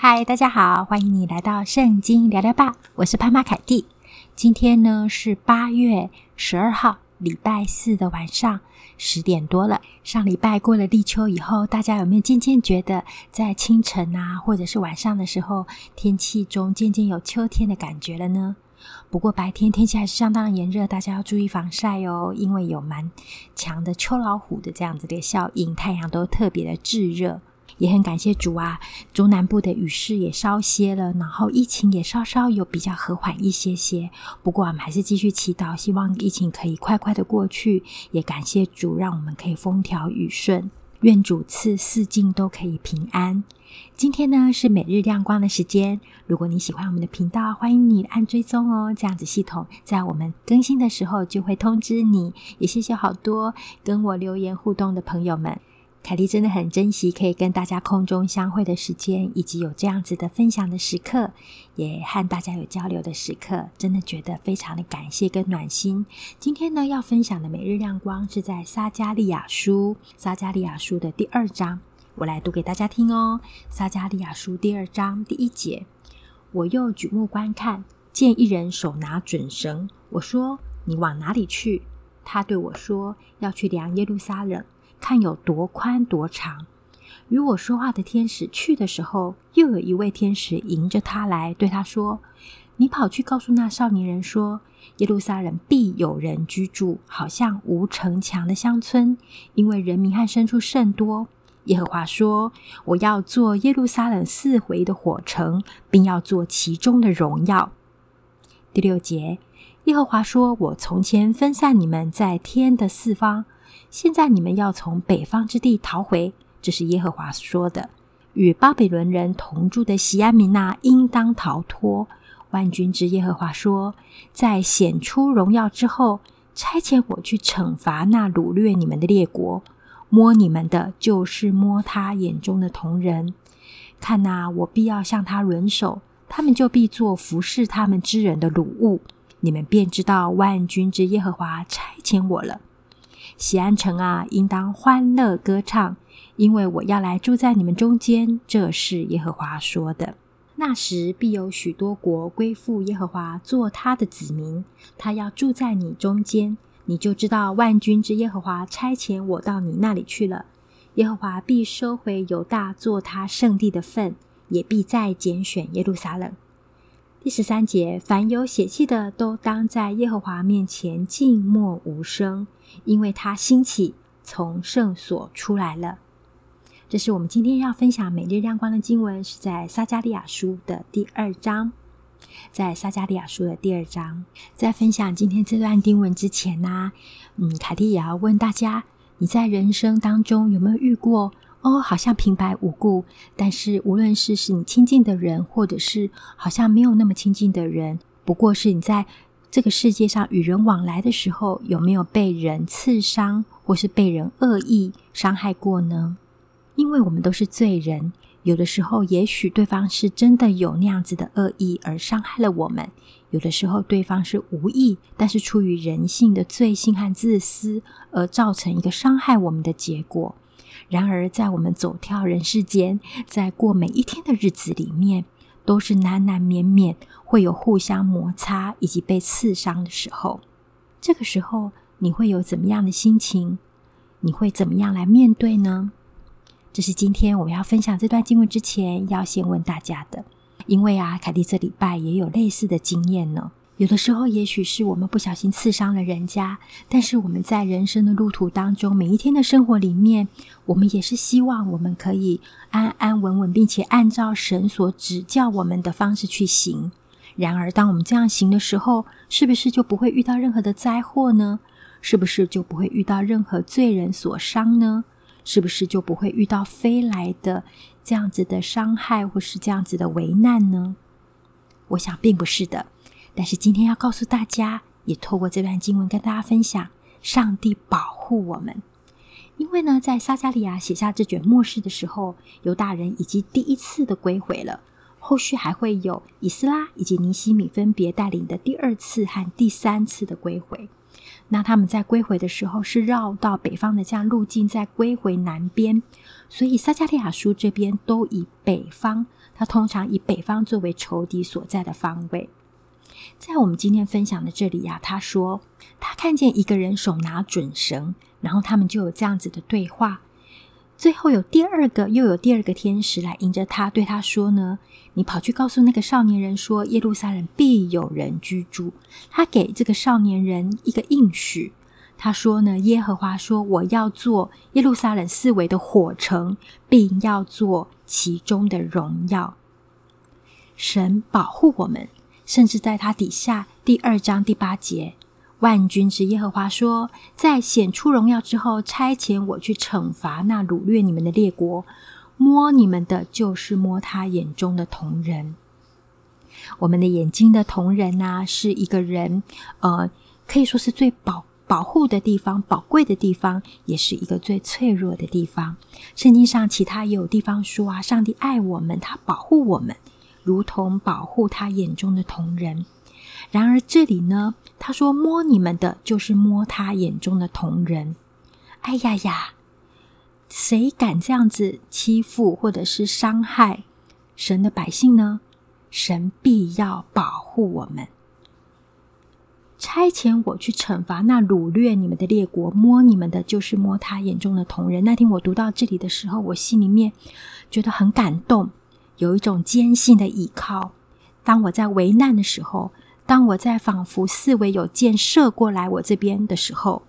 嗨，大家好，欢迎你来到圣经聊聊吧，我是潘妈凯蒂。今天呢是八月十二号，礼拜四的晚上十点多了。上礼拜过了立秋以后，大家有没有渐渐觉得在清晨啊，或者是晚上的时候，天气中渐渐有秋天的感觉了呢？不过白天天气还是相当的炎热，大家要注意防晒哦，因为有蛮强的秋老虎的这样子的效应，太阳都特别的炙热。也很感谢主啊，中南部的雨势也稍歇了，然后疫情也稍稍有比较和缓一些些。不过我们还是继续祈祷，希望疫情可以快快的过去。也感谢主，让我们可以风调雨顺。愿主赐四境都可以平安。今天呢是每日亮光的时间，如果你喜欢我们的频道，欢迎你按追踪哦，这样子系统在我们更新的时候就会通知你。也谢谢好多跟我留言互动的朋友们。凯蒂真的很珍惜可以跟大家空中相会的时间，以及有这样子的分享的时刻，也和大家有交流的时刻，真的觉得非常的感谢跟暖心。今天呢，要分享的每日亮光是在撒迦利亚书，撒迦利亚书的第二章，我来读给大家听哦。撒迦利亚书第二章第一节，我又举目观看，见一人手拿准绳，我说：“你往哪里去？”他对我说：“要去量耶路撒冷。”看有多宽多长。与我说话的天使去的时候，又有一位天使迎着他来，对他说：“你跑去告诉那少年人说，耶路撒冷必有人居住，好像无城墙的乡村，因为人民和牲畜甚多。耶和华说：我要做耶路撒冷四围的火城，并要做其中的荣耀。”第六节，耶和华说：“我从前分散你们在天的四方。”现在你们要从北方之地逃回，这是耶和华说的。与巴比伦人同住的锡安民哪，应当逃脱。万军之耶和华说：在显出荣耀之后，差遣我去惩罚那掳掠你们的列国。摸你们的，就是摸他眼中的瞳人。看呐，我必要向他抡手，他们就必做服侍他们之人的掳物。你们便知道万军之耶和华差遣我了。锡安城啊，应当欢乐歌唱，因为我要来住在你们中间。这是耶和华说的。那时必有许多国归附耶和华，做他的子民。他要住在你中间，你就知道万军之耶和华差遣我到你那里去了。耶和华必收回犹大做他圣地的份，也必再拣选耶路撒冷。第十三节，凡有血气的，都当在耶和华面前静默无声，因为他兴起，从圣所出来了。这是我们今天要分享每日亮光的经文，是在撒迦利亚书的第二章。在撒迦利亚书的第二章，在分享今天这段经文之前呢、嗯，凯蒂也要问大家：你在人生当中有没有遇过？哦，好像平白无故，但是无论是是你亲近的人，或者是好像没有那么亲近的人，不过是你在这个世界上与人往来的时候，有没有被人刺伤，或是被人恶意伤害过呢？因为我们都是罪人，有的时候也许对方是真的有那样子的恶意而伤害了我们，有的时候对方是无意，但是出于人性的罪性和自私而造成一个伤害我们的结果。然而，在我们走跳人世间，在过每一天的日子里面，都是难难免免会有互相摩擦以及被刺伤的时候。这个时候，你会有怎么样的心情？你会怎么样来面对呢？这是今天我们要分享这段经文之前要先问大家的，因为啊，凯蒂这礼拜也有类似的经验呢。有的时候，也许是我们不小心刺伤了人家，但是我们在人生的路途当中，每一天的生活里面，我们也是希望我们可以安安稳稳，并且按照神所指教我们的方式去行。然而，当我们这样行的时候，是不是就不会遇到任何的灾祸呢？是不是就不会遇到任何罪人所伤呢？是不是就不会遇到飞来的这样子的伤害，或是这样子的危难呢？我想，并不是的。但是今天要告诉大家，也透过这段经文跟大家分享，上帝保护我们。因为呢，在撒迦利亚写下这卷末世的时候，犹大人已经第一次的归回了，后续还会有以斯拉以及尼西米分别带领的第二次和第三次的归回。那他们在归回的时候是绕到北方的这样路径，再归回南边。所以撒迦利亚书这边都以北方，他通常以北方作为仇敌所在的方位。在我们今天分享的这里呀、他说他看见一个人手拿准绳，然后他们就有这样子的对话。最后有第二个，又有第二个天使来迎着他，对他说呢：“你跑去告诉那个少年人说，耶路撒冷必有人居住。”他给这个少年人一个应许，他说呢：“耶和华说，我要做耶路撒冷四围的火城，并要做其中的荣耀。神保护我们，甚至在他底下第二章第八节。”万军之耶和华说：“在显出荣耀之后，差遣我去惩罚那掳掠你们的列国。摸你们的，就是摸他眼中的瞳人。我们的眼睛的瞳人呢，是一个人，呃，可以说是最保保护的地方，宝贵的地方，也是一个最脆弱的地方。圣经上其他也有地方说啊，上帝爱我们，他保护我们，如同保护他眼中的同人。”然而这里呢，他说摸你们的，就是摸他眼中的同人。哎呀呀，谁敢这样子欺负或者是伤害神的百姓呢？神必要保护我们，差遣我去惩罚那掳掠你们的列国。摸你们的，就是摸他眼中的同人。那天我读到这里的时候，我心里面觉得很感动，有一种坚信的依靠。当我在危难的时候。当我在仿佛四围有箭射过来我这边的时候，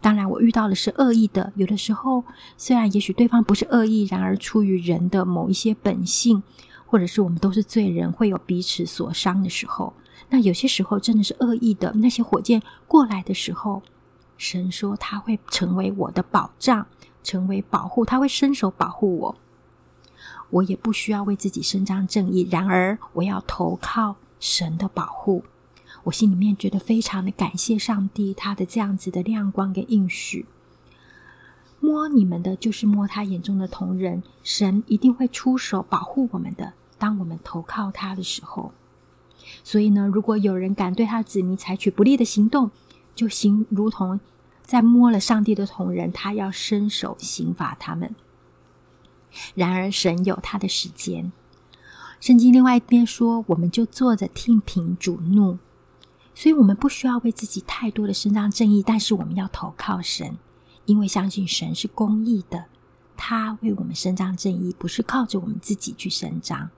当然我遇到的是恶意的。有的时候，虽然也许对方不是恶意，然而出于人的某一些本性，或者是我们都是罪人，会有彼此所伤的时候。那有些时候真的是恶意的。那些火箭过来的时候，神说他会成为我的保障，成为保护，他会伸手保护我。我也不需要为自己伸张正义，然而我要投靠神的保护。我心里面觉得非常的感谢上帝，他的这样子的亮光跟应许。摸你们的，就是摸他眼中的同人，神一定会出手保护我们的。当我们投靠他的时候，所以呢，如果有人敢对他子民采取不利的行动，就行如同在摸了上帝的同人，他要伸手刑罚他们。然而，神有他的时间。圣经另外一边说，我们就坐着听凭主怒。所以，我们不需要为自己太多的伸张正义，但是我们要投靠神，因为相信神是公义的，他为我们伸张正义，不是靠着我们自己去伸张。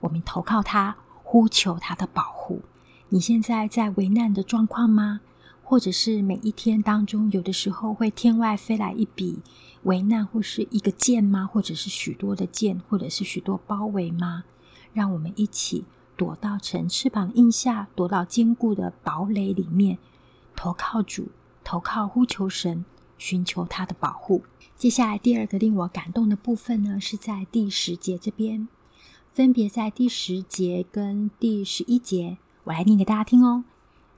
我们投靠他，呼求他的保护。你现在在危难的状况吗？或者是每一天当中，有的时候会天外飞来一笔危难，或是一个箭吗？或者是许多的箭，或者是许多包围吗？让我们一起。躲到神翅膀荫下，躲到坚固的堡垒里面，投靠主，投靠呼求神，寻求他的保护。接下来第二个令我感动的部分呢，是在第十节这边，分别在第十节跟第十一节，我来念给大家听哦。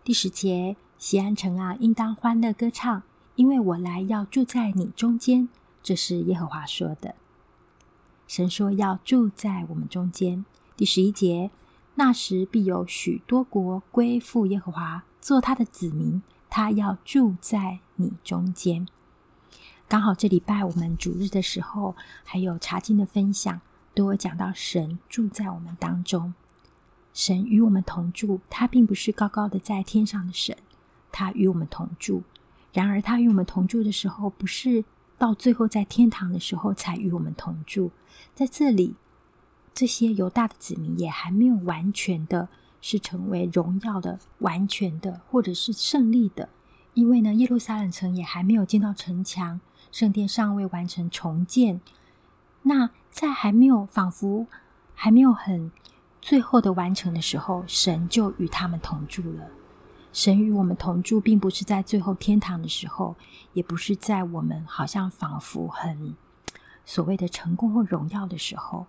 第十节，西安城啊，应当欢乐歌唱，因为我来要住在你中间。这是耶和华说的，神说要住在我们中间。第十一节。那时必有许多国归附耶和华，做他的子民。他要住在你中间。刚好这礼拜我们主日的时候，还有查经的分享，都有讲到神住在我们当中。神与我们同住，他并不是高高的在天上的神，他与我们同住。然而，他与我们同住的时候，不是到最后在天堂的时候才与我们同住，在这里。这些犹大的子民也还没有完全的，是成为荣耀的、完全的，或者是胜利的，因为呢，耶路撒冷城也还没有建到城墙，圣殿尚未完成重建。那在还没有仿佛还没有很最后的完成的时候，神就与他们同住了。神与我们同住，并不是在最后天堂的时候，也不是在我们好像仿佛很所谓的成功或荣耀的时候。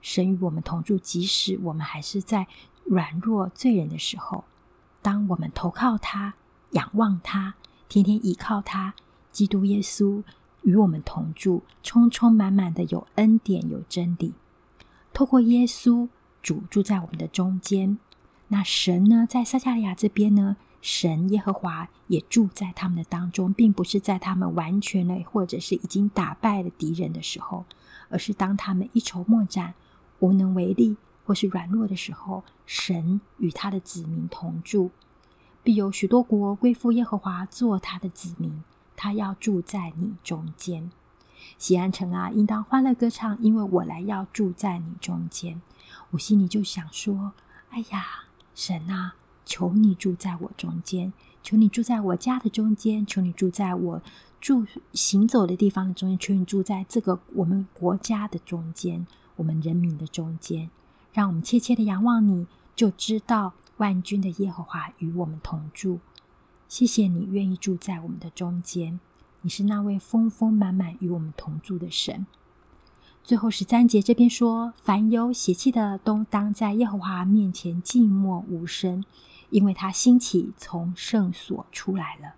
神与我们同住，即使我们还是在软弱罪人的时候，当我们投靠他、仰望他、天天依靠他，基督耶稣与我们同住，充充满满的有恩典、有真理。透过耶稣主住在我们的中间，那神呢，在撒迦利亚这边呢，神耶和华也住在他们的当中，并不是在他们完全了或者是已经打败了敌人的时候，而是当他们一筹莫展、无能为力或是软弱的时候，神与他的子民同住，必有许多国归附耶和华，做他的子民，他要住在你中间。西安城啊，应当欢乐歌唱，因为我来要住在你中间。我心里就想说：哎呀，神啊，求你住在我中间，求你住在我家的中间，求你住在我住行走的地方的中间，求你住在这个我们国家的中间，我们人民的中间。让我们切切的仰望你，就知道万军的耶和华与我们同住。谢谢你愿意住在我们的中间。你是那位丰丰满满与我们同住的神。最后十三节这边说：“凡有血气的，都当在耶和华面前静默无声，因为他兴起从圣所出来了。”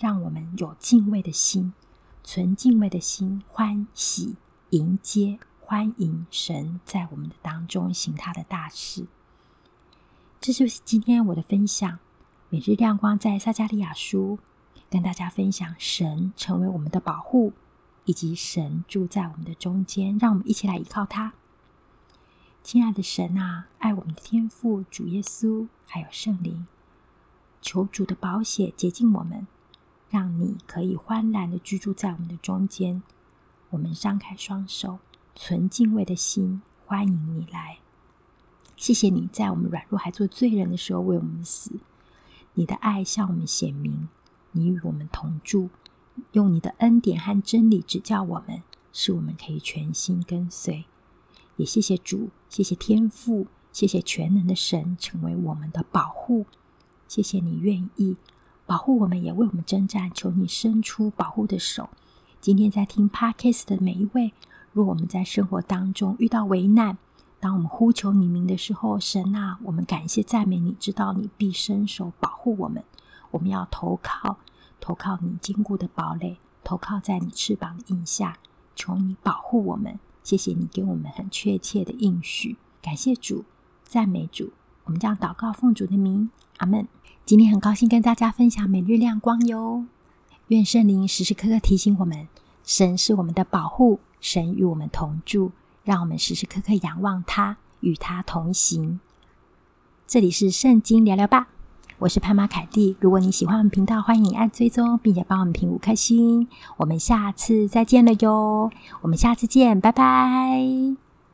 让我们有敬畏的心，存敬畏的心，欢喜迎接、欢迎神在我们的当中行他的大事。这就是今天我的分享。每日亮光在撒迦利亚书。跟大家分享，神成为我们的保护，以及神住在我们的中间，让我们一起来依靠他。亲爱的神啊，爱我们的天父主耶稣，还有圣灵，求主的宝血洁净我们，让你可以欢然的居住在我们的中间。我们张开双手，存敬畏的心，欢迎你来。谢谢你在我们软弱还做罪人的时候为我们死，你的爱向我们显明。你与我们同住，用你的恩典和真理指教我们，使我们可以全心跟随。也谢谢主，谢谢天父，谢谢全能的神成为我们的保护。谢谢你愿意保护我们，也为我们征战。求你伸出保护的手。今天在听 Podcast 的每一位，若我们在生活当中遇到危难，当我们呼求你名的时候，神啊，我们感谢赞美你，知道你必伸手保护我们。我们要投靠，投靠你坚固的堡垒，投靠在你翅膀的荫下，求你保护我们。谢谢你给我们很确切的应许，感谢主，赞美主。我们将祷告奉主的名，阿门。今天很高兴跟大家分享每日亮光哟。愿圣灵时时刻刻提醒我们，神是我们的保护，神与我们同住，让我们时时刻刻仰望他，与他同行。这里是圣经聊聊吧。我是潘妈凯蒂，如果你喜欢我们频道，欢迎你按追踪，并且帮我们评五颗星。我们下次再见了哟，我们下次见，拜拜。